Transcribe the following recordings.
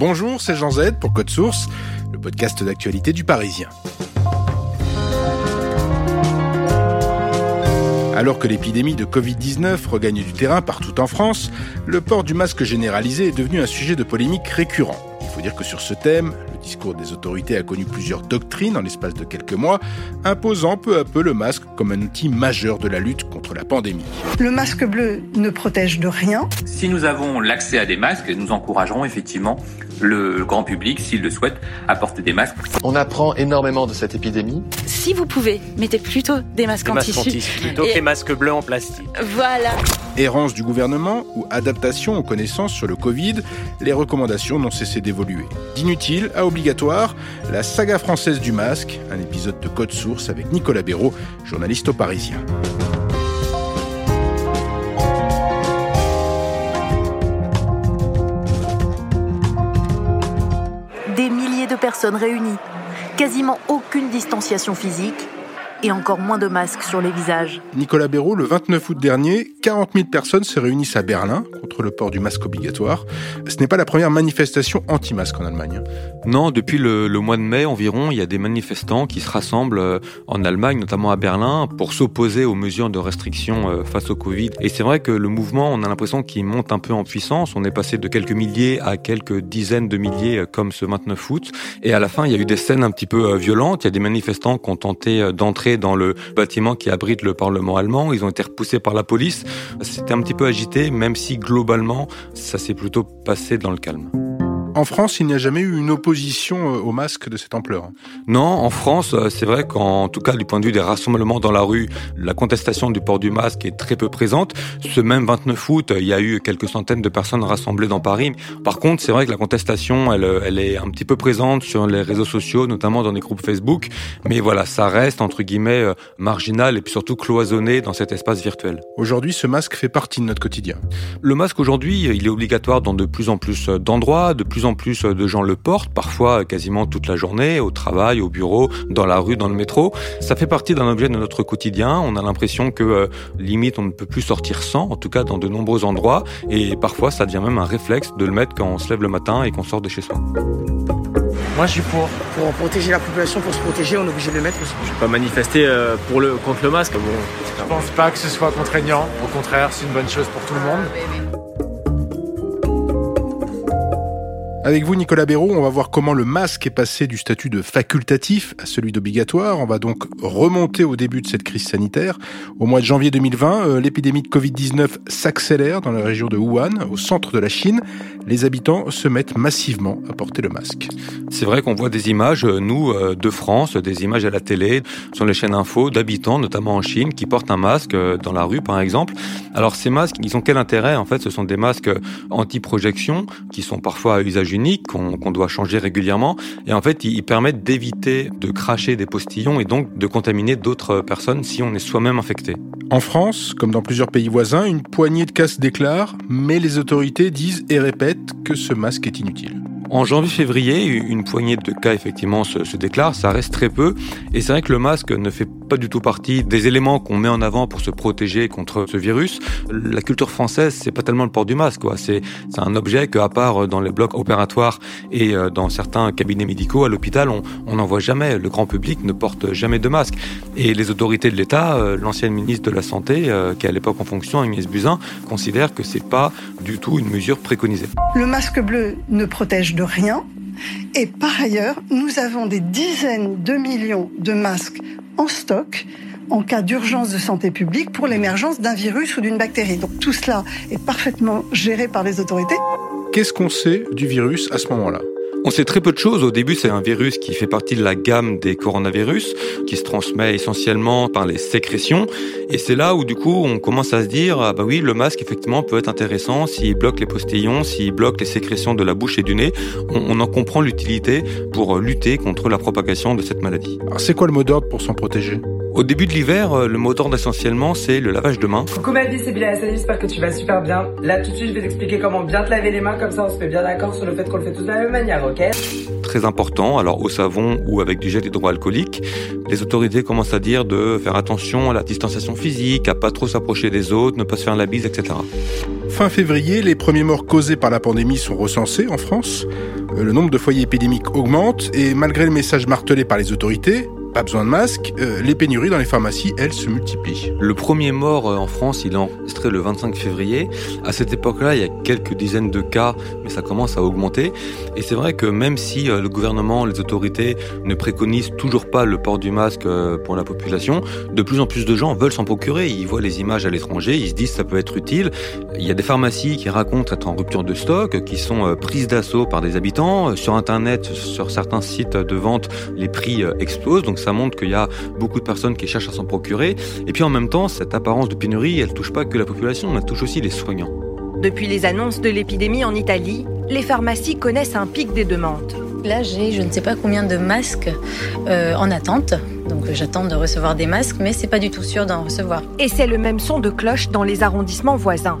Bonjour, c'est Jean Z pour Code Source, le podcast d'actualité du Parisien. Alors que l'épidémie de Covid-19 regagne du terrain partout en France, le port du masque généralisé est devenu un sujet de polémique récurrent. Il faut dire que sur ce thème, le discours des autorités a connu plusieurs doctrines en l'espace de quelques mois, imposant peu à peu le masque comme un outil majeur de la lutte contre la pandémie. Le masque bleu ne protège de rien. Si nous avons l'accès à des masques, nous encouragerons effectivement le grand public, s'il le souhaite, à porter des masques. On apprend énormément de cette épidémie. Si vous pouvez, mettez plutôt des masques des en masques tissu. en tissu plutôt que les masques bleus en plastique. Voilà. Errance du gouvernement ou adaptation aux connaissances sur le Covid, les recommandations n'ont cessé d'évoluer. D'inutile à obligatoire, la saga française du masque, un épisode de Code Source avec Nicolas Béraud, journaliste au Parisien. Réunies, quasiment aucune distanciation physique et encore moins de masques sur les visages. Nicolas Béraud, le 29 août dernier, 40 000 personnes se réunissent à Berlin contre le port du masque obligatoire. Ce n'est pas la première manifestation anti-masque en Allemagne. Non, depuis le, le, mois de mai environ, il y a des manifestants qui se rassemblent euh, en Allemagne, notamment à Berlin, pour s'opposer aux mesures de restriction euh, face au Covid. Et c'est vrai que le mouvement, on a l'impression qu'il monte un peu en puissance. On est passé de quelques milliers à quelques dizaines de milliers, euh, comme ce 29 août. Et à la fin, il y a eu des scènes un petit peu violentes. Il y a des manifestants qui ont tenté d'entrer dans le bâtiment qui abrite le Parlement allemand. Ils ont été repoussés par la police. C'était un petit peu agité, même si globalement, ça s'est plutôt passé dans le calme. En France, il n'y a jamais eu une opposition au masque de cette ampleur. Non, en France, c'est vrai qu'en tout cas du point de vue des rassemblements dans la rue, la contestation du port du masque est très peu présente. Ce même 29 août, il y a eu quelques centaines de personnes rassemblées dans Paris. Par contre, c'est vrai que la contestation, elle, elle est un petit peu présente sur les réseaux sociaux, notamment dans des groupes Facebook. Mais voilà, ça reste entre guillemets marginal et puis surtout cloisonné dans cet espace virtuel. Aujourd'hui, ce masque fait partie de notre quotidien. Le masque aujourd'hui, il est obligatoire dans de plus en plus d'endroits, de plus en plus de gens le portent, parfois quasiment toute la journée, au travail, au bureau, dans la rue, dans le métro. Ça fait partie d'un objet de notre quotidien. On a l'impression que euh, limite on ne peut plus sortir sans, en tout cas dans de nombreux endroits. Et parfois ça devient même un réflexe de le mettre quand on se lève le matin et qu'on sort de chez soi. Moi je suis pour. Pour protéger la population, pour se protéger, on est obligé de le mettre aussi. Je vais pas manifester euh, pour le, contre le masque. Bon, je pense pas que ce soit contraignant. Au contraire, c'est une bonne chose pour tout le monde. Avec vous, Nicolas Béraud, on va voir comment le masque est passé du statut de facultatif à celui d'obligatoire. On va donc remonter au début de cette crise sanitaire. Au mois de janvier 2020, euh, l'épidémie de Covid-19 s'accélère dans la région de Wuhan, au centre de la Chine. Les habitants se mettent massivement à porter le masque. C'est vrai qu'on voit des images, nous, euh, de France, des images à la télé, sur les chaînes info, d'habitants, notamment en Chine, qui portent un masque euh, dans la rue, par exemple. Alors ces masques, ils ont quel intérêt? En fait, ce sont des masques anti-projection, qui sont parfois à usage unique qu'on qu doit changer régulièrement. Et en fait, ils permettent d'éviter de cracher des postillons et donc de contaminer d'autres personnes si on est soi-même infecté. En France, comme dans plusieurs pays voisins, une poignée de cas se déclarent, mais les autorités disent et répètent que ce masque est inutile. En janvier-février, une poignée de cas effectivement se, se déclarent, ça reste très peu. Et c'est vrai que le masque ne fait pas du tout partie des éléments qu'on met en avant pour se protéger contre ce virus. La culture française, c'est pas tellement le port du masque, quoi. C'est un objet que, à part dans les blocs opératoires et euh, dans certains cabinets médicaux à l'hôpital, on n'en voit jamais. Le grand public ne porte jamais de masque. Et les autorités de l'État, euh, l'ancienne ministre de la Santé, euh, qui est à l'époque en fonction, Agnès Buzyn, considère que c'est pas du tout une mesure préconisée. Le masque bleu ne protège rien. Et par ailleurs, nous avons des dizaines de millions de masques en stock en cas d'urgence de santé publique pour l'émergence d'un virus ou d'une bactérie. Donc tout cela est parfaitement géré par les autorités. Qu'est-ce qu'on sait du virus à ce moment-là? On sait très peu de choses. Au début, c'est un virus qui fait partie de la gamme des coronavirus, qui se transmet essentiellement par les sécrétions. Et c'est là où, du coup, on commence à se dire, ah bah oui, le masque, effectivement, peut être intéressant s'il bloque les postillons, s'il bloque les sécrétions de la bouche et du nez. On, en comprend l'utilité pour lutter contre la propagation de cette maladie. Alors, c'est quoi le mot d'ordre pour s'en protéger? Au début de l'hiver, euh, le mot d'ordre essentiellement, c'est le lavage de mains. Coucou ma vie, c'est Bilal j'espère que tu vas super bien. Là, tout de suite, je vais t'expliquer comment bien te laver les mains, comme ça on se met bien d'accord sur le fait qu'on le fait tous de la même manière, ok? Très important, alors au savon ou avec du gel hydroalcoolique. Les autorités commencent à dire de faire attention à la distanciation physique, à pas trop s'approcher des autres, ne pas se faire la bise, etc. Fin février, les premiers morts causés par la pandémie sont recensés en France. Euh, le nombre de foyers épidémiques augmente et malgré le message martelé par les autorités, pas besoin de masque, euh, les pénuries dans les pharmacies, elles, se multiplient. Le premier mort euh, en France, il est enregistré le 25 février. À cette époque-là, il y a quelques dizaines de cas, mais ça commence à augmenter. Et c'est vrai que même si euh, le gouvernement, les autorités ne préconisent toujours pas le port du masque pour la population, de plus en plus de gens veulent s'en procurer. Ils voient les images à l'étranger, ils se disent ça peut être utile. Il y a des pharmacies qui racontent être en rupture de stock, qui sont prises d'assaut par des habitants. Sur Internet, sur certains sites de vente, les prix explosent. Donc ça montre qu'il y a beaucoup de personnes qui cherchent à s'en procurer. Et puis en même temps, cette apparence de pénurie, elle touche pas que la population, elle touche aussi les soignants. Depuis les annonces de l'épidémie en Italie, les pharmacies connaissent un pic des demandes. Là, j'ai je ne sais pas combien de masques euh, en attente. Donc j'attends de recevoir des masques, mais c'est pas du tout sûr d'en recevoir. Et c'est le même son de cloche dans les arrondissements voisins.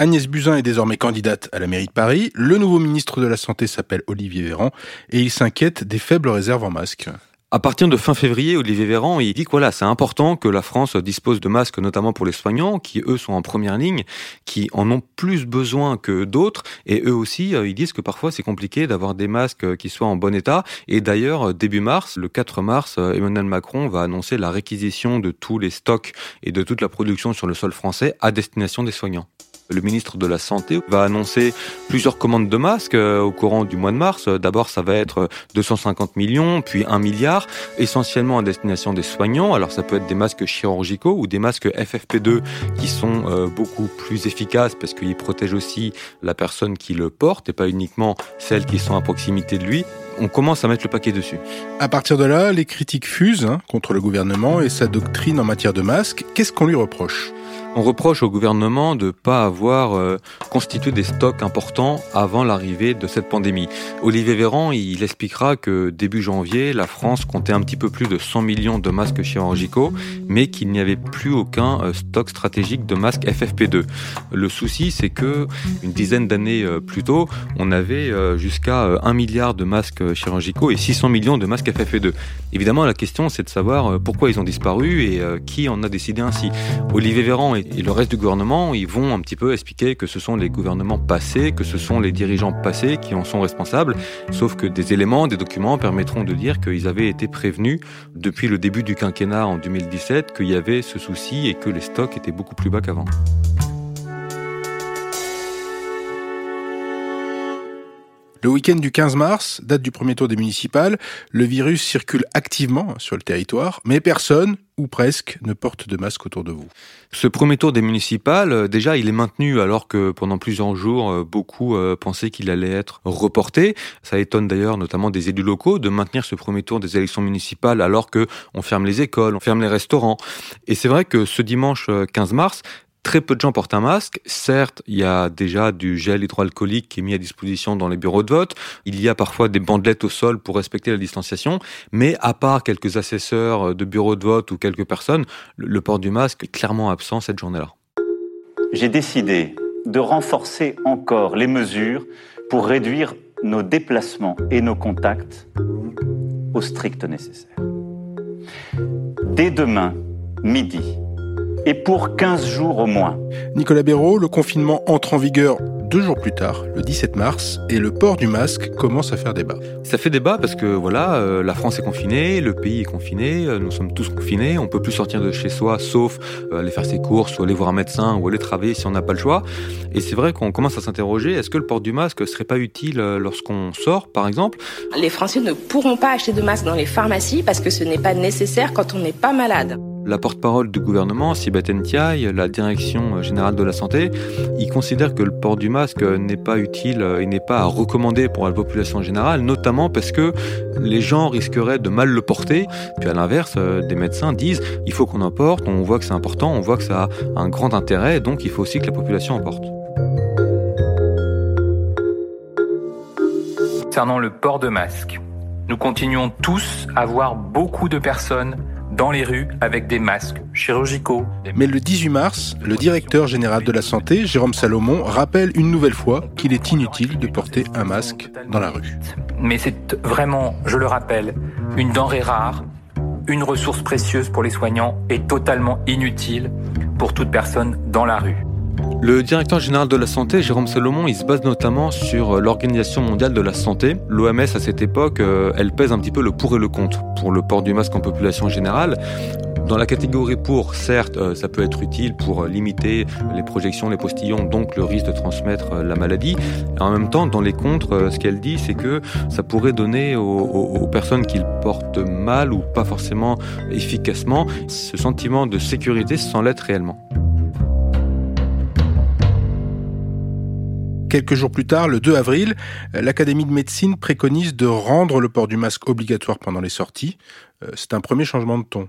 Agnès Buzyn est désormais candidate à la mairie de Paris. Le nouveau ministre de la Santé s'appelle Olivier Véran et il s'inquiète des faibles réserves en masques. À partir de fin février, Olivier Véran, il dit que voilà, c'est important que la France dispose de masques, notamment pour les soignants, qui eux sont en première ligne, qui en ont plus besoin que d'autres, et eux aussi, euh, ils disent que parfois c'est compliqué d'avoir des masques qui soient en bon état. Et d'ailleurs, début mars, le 4 mars, euh, Emmanuel Macron va annoncer la réquisition de tous les stocks et de toute la production sur le sol français à destination des soignants. Le ministre de la Santé va annoncer plusieurs commandes de masques euh, au courant du mois de mars. D'abord, ça va être 250 millions, puis 1 milliard, essentiellement à destination des soignants. Alors, ça peut être des masques chirurgicaux ou des masques FFP2 qui sont euh, beaucoup plus efficaces parce qu'ils protègent aussi la personne qui le porte et pas uniquement celles qui sont à proximité de lui on commence à mettre le paquet dessus. À partir de là, les critiques fusent hein, contre le gouvernement et sa doctrine en matière de masques. Qu'est-ce qu'on lui reproche? On reproche au gouvernement de ne pas avoir euh, constitué des stocks importants avant l'arrivée de cette pandémie. Olivier Véran, il expliquera que début janvier, la France comptait un petit peu plus de 100 millions de masques chirurgicaux, mais qu'il n'y avait plus aucun euh, stock stratégique de masques FFP2. Le souci, c'est que une dizaine d'années euh, plus tôt, on avait jusqu'à 1 milliard de masques chirurgicaux et 600 millions de masques FFP2. Évidemment, la question, c'est de savoir pourquoi ils ont disparu et qui en a décidé ainsi. Olivier Véran et le reste du gouvernement, ils vont un petit peu expliquer que ce sont les gouvernements passés, que ce sont les dirigeants passés qui en sont responsables, sauf que des éléments, des documents permettront de dire qu'ils avaient été prévenus depuis le début du quinquennat en 2017 qu'il y avait ce souci et que les stocks étaient beaucoup plus bas qu'avant. Le week-end du 15 mars, date du premier tour des municipales, le virus circule activement sur le territoire, mais personne, ou presque, ne porte de masque autour de vous. Ce premier tour des municipales, euh, déjà, il est maintenu alors que pendant plusieurs jours, euh, beaucoup euh, pensaient qu'il allait être reporté. Ça étonne d'ailleurs notamment des élus locaux de maintenir ce premier tour des élections municipales alors que on ferme les écoles, on ferme les restaurants. Et c'est vrai que ce dimanche 15 mars, Très peu de gens portent un masque. Certes, il y a déjà du gel hydroalcoolique qui est mis à disposition dans les bureaux de vote. Il y a parfois des bandelettes au sol pour respecter la distanciation. Mais à part quelques assesseurs de bureaux de vote ou quelques personnes, le port du masque est clairement absent cette journée-là. J'ai décidé de renforcer encore les mesures pour réduire nos déplacements et nos contacts au strict nécessaire. Dès demain, midi, et pour 15 jours au moins. Nicolas Béraud, le confinement entre en vigueur deux jours plus tard, le 17 mars, et le port du masque commence à faire débat. Ça fait débat parce que voilà, euh, la France est confinée, le pays est confiné, euh, nous sommes tous confinés, on peut plus sortir de chez soi sauf euh, aller faire ses courses ou aller voir un médecin ou aller travailler si on n'a pas le choix. Et c'est vrai qu'on commence à s'interroger, est-ce que le port du masque serait pas utile lorsqu'on sort par exemple? Les Français ne pourront pas acheter de masque dans les pharmacies parce que ce n'est pas nécessaire quand on n'est pas malade. La porte-parole du gouvernement, Sibeth Ndiaye, la direction générale de la santé, il considère que le port du masque n'est pas utile et n'est pas à recommander pour la population générale, notamment parce que les gens risqueraient de mal le porter. Puis à l'inverse, des médecins disent il faut qu'on en porte, on voit que c'est important, on voit que ça a un grand intérêt, donc il faut aussi que la population en porte. Concernant le port de masque, nous continuons tous à voir beaucoup de personnes dans les rues avec des masques chirurgicaux. Mais le 18 mars, le directeur général de la santé, Jérôme Salomon, rappelle une nouvelle fois qu'il est inutile de porter un masque dans la rue. Mais c'est vraiment, je le rappelle, une denrée rare, une ressource précieuse pour les soignants et totalement inutile pour toute personne dans la rue. Le directeur général de la santé, Jérôme Salomon, il se base notamment sur euh, l'Organisation mondiale de la santé. L'OMS, à cette époque, euh, elle pèse un petit peu le pour et le contre pour le port du masque en population générale. Dans la catégorie pour, certes, euh, ça peut être utile pour limiter les projections, les postillons, donc le risque de transmettre la maladie. en même temps, dans les contre, ce qu'elle dit, c'est que ça pourrait donner aux, aux personnes qui le portent mal ou pas forcément efficacement ce sentiment de sécurité sans l'être réellement. Quelques jours plus tard, le 2 avril, l'Académie de médecine préconise de rendre le port du masque obligatoire pendant les sorties. Euh, c'est un premier changement de ton.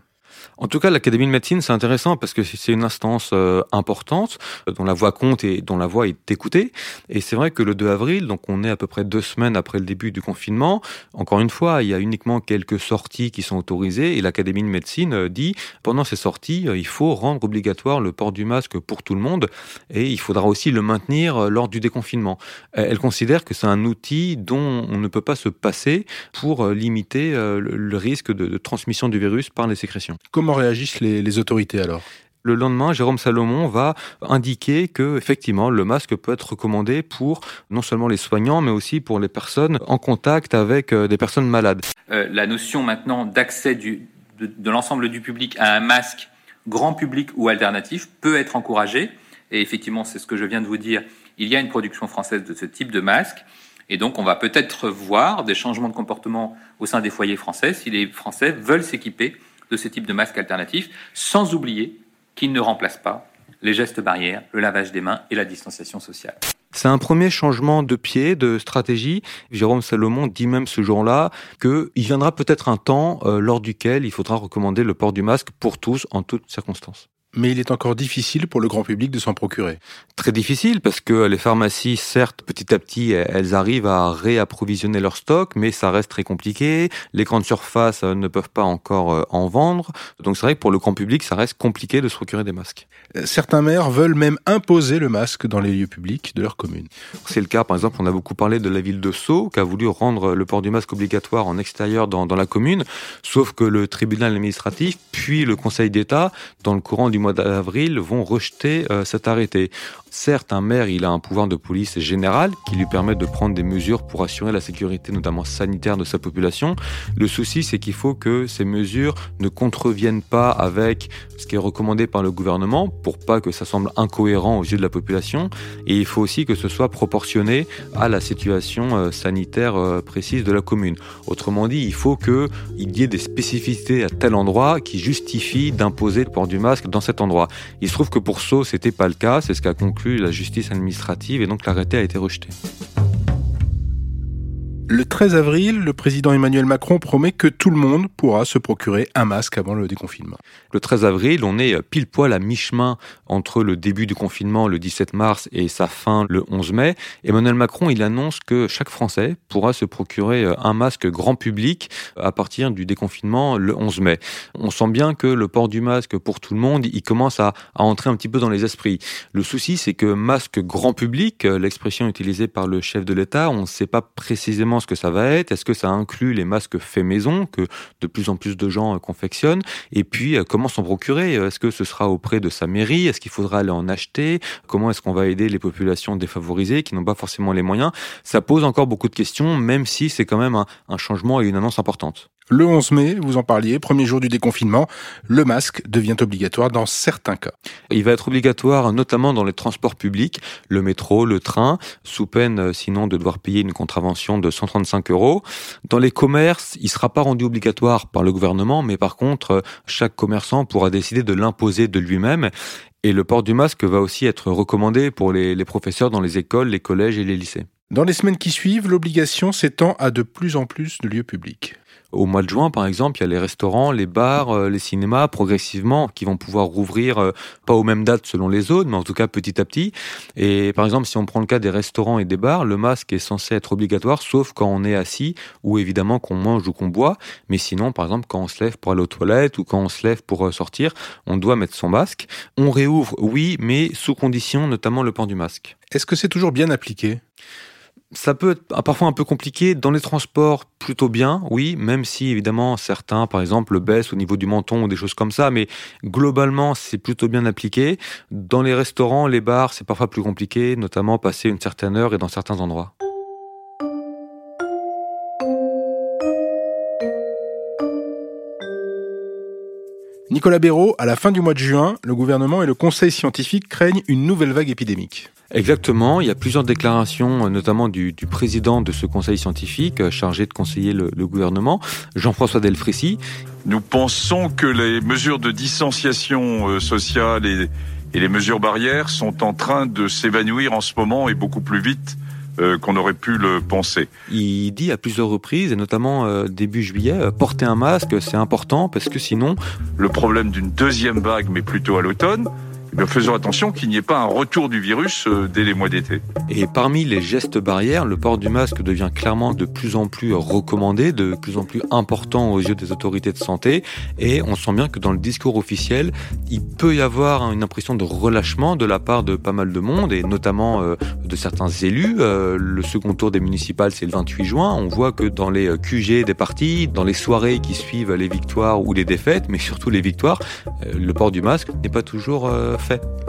En tout cas, l'Académie de médecine, c'est intéressant parce que c'est une instance euh, importante euh, dont la voix compte et dont la voix est écoutée. Et c'est vrai que le 2 avril, donc on est à peu près deux semaines après le début du confinement, encore une fois, il y a uniquement quelques sorties qui sont autorisées et l'Académie de médecine euh, dit pendant ces sorties, il faut rendre obligatoire le port du masque pour tout le monde et il faudra aussi le maintenir lors du déconfinement. Elle considère que c'est un outil dont on ne peut pas se passer pour limiter le risque de transmission du virus par les sécrétions. Comment réagissent les, autorités alors? Le lendemain, Jérôme Salomon va indiquer que effectivement le masque peut être recommandé pour non seulement les soignants, mais aussi pour les personnes en contact avec euh, des personnes malades. Euh, la notion maintenant d'accès de, de l'ensemble du public à un masque grand public ou alternatif peut être encouragée. Et effectivement, c'est ce que je viens de vous dire. Il y a une production française de ce type de masque. Et donc, on va peut-être voir des changements de comportement au sein des foyers français si les Français veulent s'équiper de ce type de masque alternatif, sans oublier qu'il ne remplace pas les gestes barrières, le lavage des mains et la distanciation sociale. C'est un premier changement de pied, de stratégie. Jérôme Salomon dit même ce jour-là qu'il viendra peut-être un temps euh, lors duquel il faudra recommander le port du masque pour tous en toutes circonstances mais il est encore difficile pour le grand public de s'en procurer. Très difficile parce que les pharmacies, certes, petit à petit, elles arrivent à réapprovisionner leur stock, mais ça reste très compliqué. Les grandes surfaces euh, ne peuvent pas encore euh, en vendre. Donc c'est vrai que pour le grand public, ça reste compliqué de se procurer des masques. Euh, certains maires veulent même imposer le masque dans les lieux publics de leur commune. C'est le cas, par exemple, on a beaucoup parlé de la ville de Sceaux, qui a voulu rendre le port du masque obligatoire en extérieur dans, dans la commune, sauf que le tribunal administratif, puis le Conseil d'État, dans le courant du mois d'avril vont rejeter euh, cet arrêté. Certes, un maire, il a un pouvoir de police général qui lui permet de prendre des mesures pour assurer la sécurité, notamment sanitaire, de sa population. Le souci, c'est qu'il faut que ces mesures ne contreviennent pas avec ce qui est recommandé par le gouvernement pour pas que ça semble incohérent aux yeux de la population. Et il faut aussi que ce soit proportionné à la situation euh, sanitaire euh, précise de la commune. Autrement dit, il faut qu'il y ait des spécificités à tel endroit qui justifient d'imposer le port du masque dans endroit. Il se trouve que pour Sceaux, c'était pas le cas. C'est ce qu'a conclu la justice administrative et donc l'arrêté a été rejeté. Le 13 avril, le président Emmanuel Macron promet que tout le monde pourra se procurer un masque avant le déconfinement. Le 13 avril, on est pile poil à mi-chemin entre le début du confinement le 17 mars et sa fin le 11 mai. Emmanuel Macron, il annonce que chaque Français pourra se procurer un masque grand public à partir du déconfinement le 11 mai. On sent bien que le port du masque pour tout le monde, il commence à, entrer un petit peu dans les esprits. Le souci, c'est que masque grand public, l'expression utilisée par le chef de l'État, on ne sait pas précisément que ça va être. Est-ce que ça inclut les masques faits maison que de plus en plus de gens euh, confectionnent Et puis, euh, comment s'en procurer Est-ce que ce sera auprès de sa mairie Est-ce qu'il faudra aller en acheter Comment est-ce qu'on va aider les populations défavorisées qui n'ont pas forcément les moyens? Ça pose encore beaucoup de questions, même si c'est quand même un changement et une annonce importante. Le 11 mai, vous en parliez, premier jour du déconfinement, le masque devient obligatoire dans certains cas. Il va être obligatoire notamment dans les transports publics, le métro, le train, sous peine euh, sinon de devoir payer une contravention de 135 euros. Dans les commerces, il ne sera pas rendu obligatoire par le gouvernement, mais par contre, euh, chaque commerçant pourra décider de l'imposer de lui-même. Et le port du masque va aussi être recommandé pour les, les professeurs dans les écoles, les collèges et les lycées. Dans les semaines qui suivent, l'obligation s'étend à de plus en plus de lieux publics. Au mois de juin, par exemple, il y a les restaurants, les bars, euh, les cinémas, progressivement, qui vont pouvoir rouvrir, euh, pas aux mêmes dates selon les zones, mais en tout cas petit à petit. Et par exemple, si on prend le cas des restaurants et des bars, le masque est censé être obligatoire, sauf quand on est assis, ou évidemment qu'on mange ou qu'on boit. Mais sinon, par exemple, quand on se lève pour aller aux toilettes ou quand on se lève pour euh, sortir, on doit mettre son masque. On réouvre, oui, mais sous condition, notamment le port du masque. Est-ce que c'est toujours bien appliqué? Ça peut être parfois un peu compliqué. Dans les transports, plutôt bien, oui, même si évidemment certains, par exemple, le baissent au niveau du menton ou des choses comme ça, mais globalement, c'est plutôt bien appliqué. Dans les restaurants, les bars, c'est parfois plus compliqué, notamment passer une certaine heure et dans certains endroits. Nicolas Béraud, à la fin du mois de juin, le gouvernement et le conseil scientifique craignent une nouvelle vague épidémique. Exactement, il y a plusieurs déclarations, notamment du, du président de ce conseil scientifique euh, chargé de conseiller le, le gouvernement, Jean-François Delfrécy. Nous pensons que les mesures de distanciation euh, sociale et, et les mesures barrières sont en train de s'évanouir en ce moment et beaucoup plus vite euh, qu'on aurait pu le penser. Il dit à plusieurs reprises, et notamment euh, début juillet, euh, porter un masque, c'est important parce que sinon... Le problème d'une deuxième vague, mais plutôt à l'automne, eh faisons attention qu'il n'y ait pas un retour du virus euh, dès les mois d'été. Et parmi les gestes barrières, le port du masque devient clairement de plus en plus recommandé, de plus en plus important aux yeux des autorités de santé. Et on sent bien que dans le discours officiel, il peut y avoir une impression de relâchement de la part de pas mal de monde, et notamment euh, de certains élus. Euh, le second tour des municipales, c'est le 28 juin. On voit que dans les QG des partis, dans les soirées qui suivent les victoires ou les défaites, mais surtout les victoires, le port du masque n'est pas toujours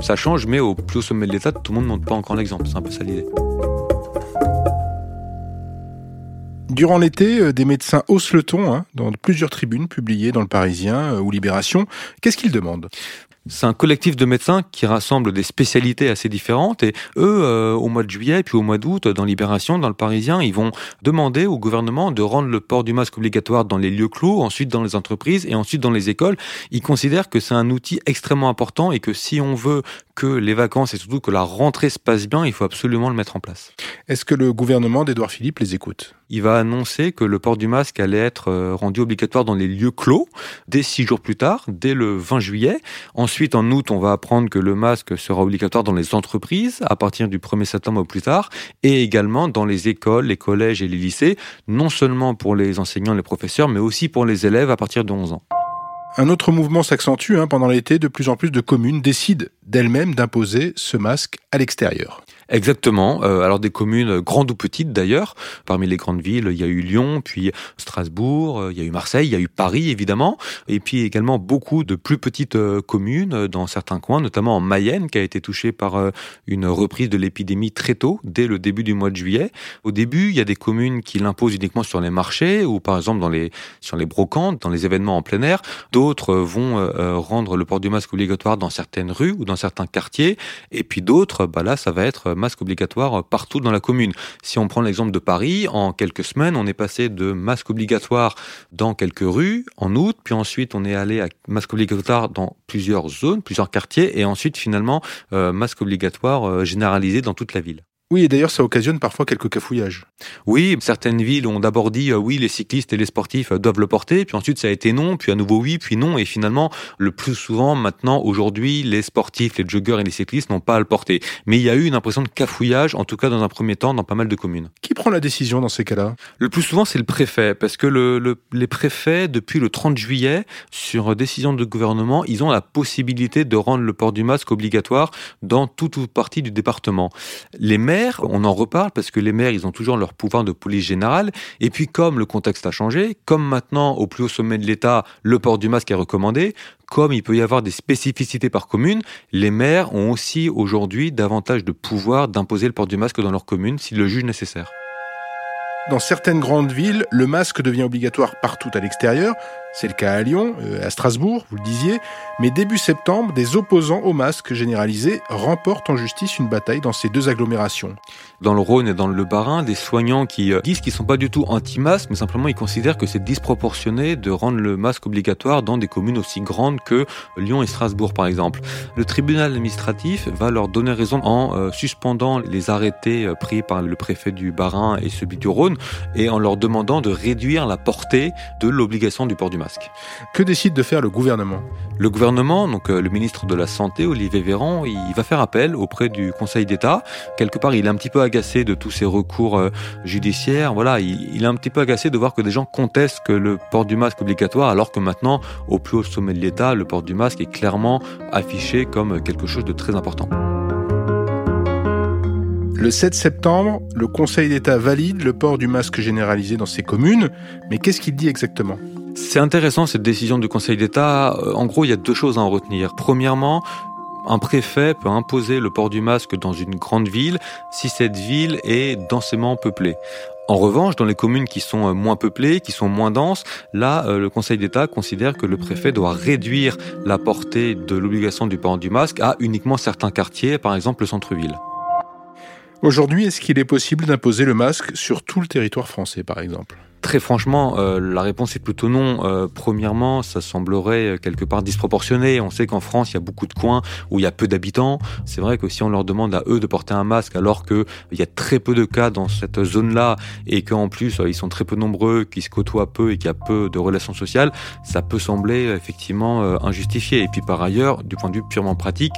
Ça change, mais au plus haut sommet de l'État, tout le monde ne montre pas encore l'exemple. C'est un peu ça l'idée. Durant l'été, euh, des médecins haussent le ton hein, dans plusieurs tribunes publiées dans le Parisien euh, ou Libération. Qu'est-ce qu'ils demandent? C'est un collectif de médecins qui rassemble des spécialités assez différentes et eux, euh, au mois de juillet puis au mois d'août, dans Libération, dans le Parisien, ils vont demander au gouvernement de rendre le port du masque obligatoire dans les lieux clos, ensuite dans les entreprises et ensuite dans les écoles. Ils considèrent que c'est un outil extrêmement important et que si on veut que les vacances et surtout que la rentrée se passe bien, il faut absolument le mettre en place. Est-ce que le gouvernement d'Edouard Philippe les écoute? Il va annoncer que le port du masque allait être euh, rendu obligatoire dans les lieux clos dès six jours plus tard, dès le 20 juillet. Ensuite, en août, on va apprendre que le masque sera obligatoire dans les entreprises à partir du 1er septembre au plus tard et également dans les écoles, les collèges et les lycées, non seulement pour les enseignants et les professeurs, mais aussi pour les élèves à partir de 11 ans. Un autre mouvement s'accentue hein, pendant l'été. De plus en plus de communes décident d'elles-mêmes d'imposer ce masque à l'extérieur. Exactement. Euh, alors des communes grandes ou petites d'ailleurs. Parmi les grandes villes, il y a eu Lyon, puis Strasbourg, euh, il y a eu Marseille, il y a eu Paris évidemment, et puis également beaucoup de plus petites euh, communes dans certains coins, notamment en Mayenne, qui a été touchée par une reprise de l'épidémie très tôt, dès le début du mois de juillet. Au début, il y a des communes qui l'imposent uniquement sur les marchés ou par exemple dans les sur les brocantes, dans les événements en plein air. D'autres vont rendre le port du masque obligatoire dans certaines rues ou dans certains quartiers, et puis d'autres, bah là, ça va être masque obligatoire partout dans la commune. Si on prend l'exemple de Paris, en quelques semaines, on est passé de masque obligatoire dans quelques rues en août, puis ensuite on est allé à masque obligatoire dans plusieurs zones, plusieurs quartiers, et ensuite finalement euh, masque obligatoire euh, généralisé dans toute la ville. Oui, et d'ailleurs, ça occasionne parfois quelques cafouillages. Oui, certaines villes ont d'abord dit euh, oui, les cyclistes et les sportifs euh, doivent le porter, puis ensuite ça a été non, puis à nouveau oui, puis non, et finalement, le plus souvent, maintenant, aujourd'hui, les sportifs, les joggeurs et les cyclistes n'ont pas à le porter. Mais il y a eu une impression de cafouillage, en tout cas dans un premier temps, dans pas mal de communes. Qui prend la décision dans ces cas-là? Le plus souvent, c'est le préfet, parce que le, le, les préfets, depuis le 30 juillet, sur décision de gouvernement, ils ont la possibilité de rendre le port du masque obligatoire dans toute ou partie du département. Les maires on en reparle parce que les maires, ils ont toujours leur pouvoir de police générale. Et puis, comme le contexte a changé, comme maintenant, au plus haut sommet de l'État, le port du masque est recommandé, comme il peut y avoir des spécificités par commune, les maires ont aussi aujourd'hui davantage de pouvoir d'imposer le port du masque dans leur commune s'ils le jugent nécessaire. Dans certaines grandes villes, le masque devient obligatoire partout à l'extérieur. C'est le cas à Lyon, euh, à Strasbourg, vous le disiez. Mais début septembre, des opposants au masque généralisé remportent en justice une bataille dans ces deux agglomérations. Dans le Rhône et dans le Bas-Rhin, des soignants qui euh, disent qu'ils sont pas du tout anti-masque, mais simplement ils considèrent que c'est disproportionné de rendre le masque obligatoire dans des communes aussi grandes que Lyon et Strasbourg, par exemple. Le tribunal administratif va leur donner raison en euh, suspendant les arrêtés pris par le préfet du Bas-Rhin et celui du Rhône et en leur demandant de réduire la portée de l'obligation du port du masque. Que décide de faire le gouvernement? Le gouvernement, donc euh, le ministre de la Santé, Olivier Véran, il va faire appel auprès du Conseil d'État. Quelque part, il est un petit peu agacé de tous ces recours euh, judiciaires. Voilà, il, il est un petit peu agacé de voir que des gens contestent que le port du masque obligatoire, alors que maintenant, au plus haut sommet de l'État, le port du masque est clairement affiché comme quelque chose de très important. Le 7 septembre, le Conseil d'État valide le port du masque généralisé dans ces communes, mais qu'est-ce qu'il dit exactement? C'est intéressant cette décision du Conseil d'État. Euh, en gros, il y a deux choses à en retenir. Premièrement, un préfet peut imposer le port du masque dans une grande ville si cette ville est densément peuplée. En revanche, dans les communes qui sont euh, moins peuplées, qui sont moins denses, là, euh, le Conseil d'État considère que le préfet doit réduire la portée de l'obligation du port du masque à uniquement certains quartiers, par exemple le centre-ville. Aujourd'hui, est-ce qu'il est possible d'imposer le masque sur tout le territoire français, par exemple? Très franchement, euh, la réponse est plutôt non. Euh, premièrement, ça semblerait euh, quelque part disproportionné. On sait qu'en France, il y a beaucoup de coins où il y a peu d'habitants. C'est vrai que si on leur demande à eux de porter un masque alors qu'il y a très peu de cas dans cette zone-là et qu'en plus ils sont très peu nombreux, qu'ils se côtoient peu et qu'il y a peu de relations sociales, ça peut sembler effectivement injustifié. Et puis par ailleurs, du point de vue purement pratique,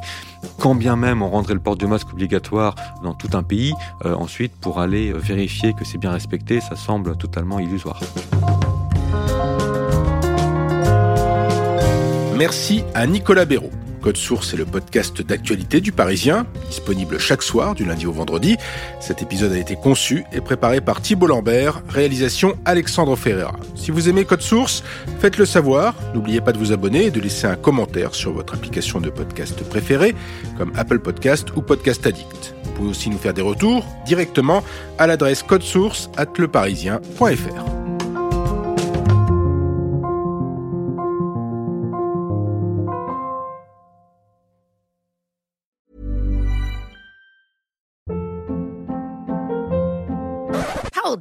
quand bien même on rendrait le port du masque obligatoire dans tout un pays, ensuite pour aller vérifier que c'est bien respecté, ça semble totalement illusoire. Merci à Nicolas Béraud. Code Source est le podcast d'actualité du Parisien, disponible chaque soir du lundi au vendredi. Cet épisode a été conçu et préparé par Thibault Lambert, réalisation Alexandre Ferreira. Si vous aimez Code Source, faites-le savoir. N'oubliez pas de vous abonner et de laisser un commentaire sur votre application de podcast préférée, comme Apple Podcast ou Podcast Addict. Vous pouvez aussi nous faire des retours directement à l'adresse codesource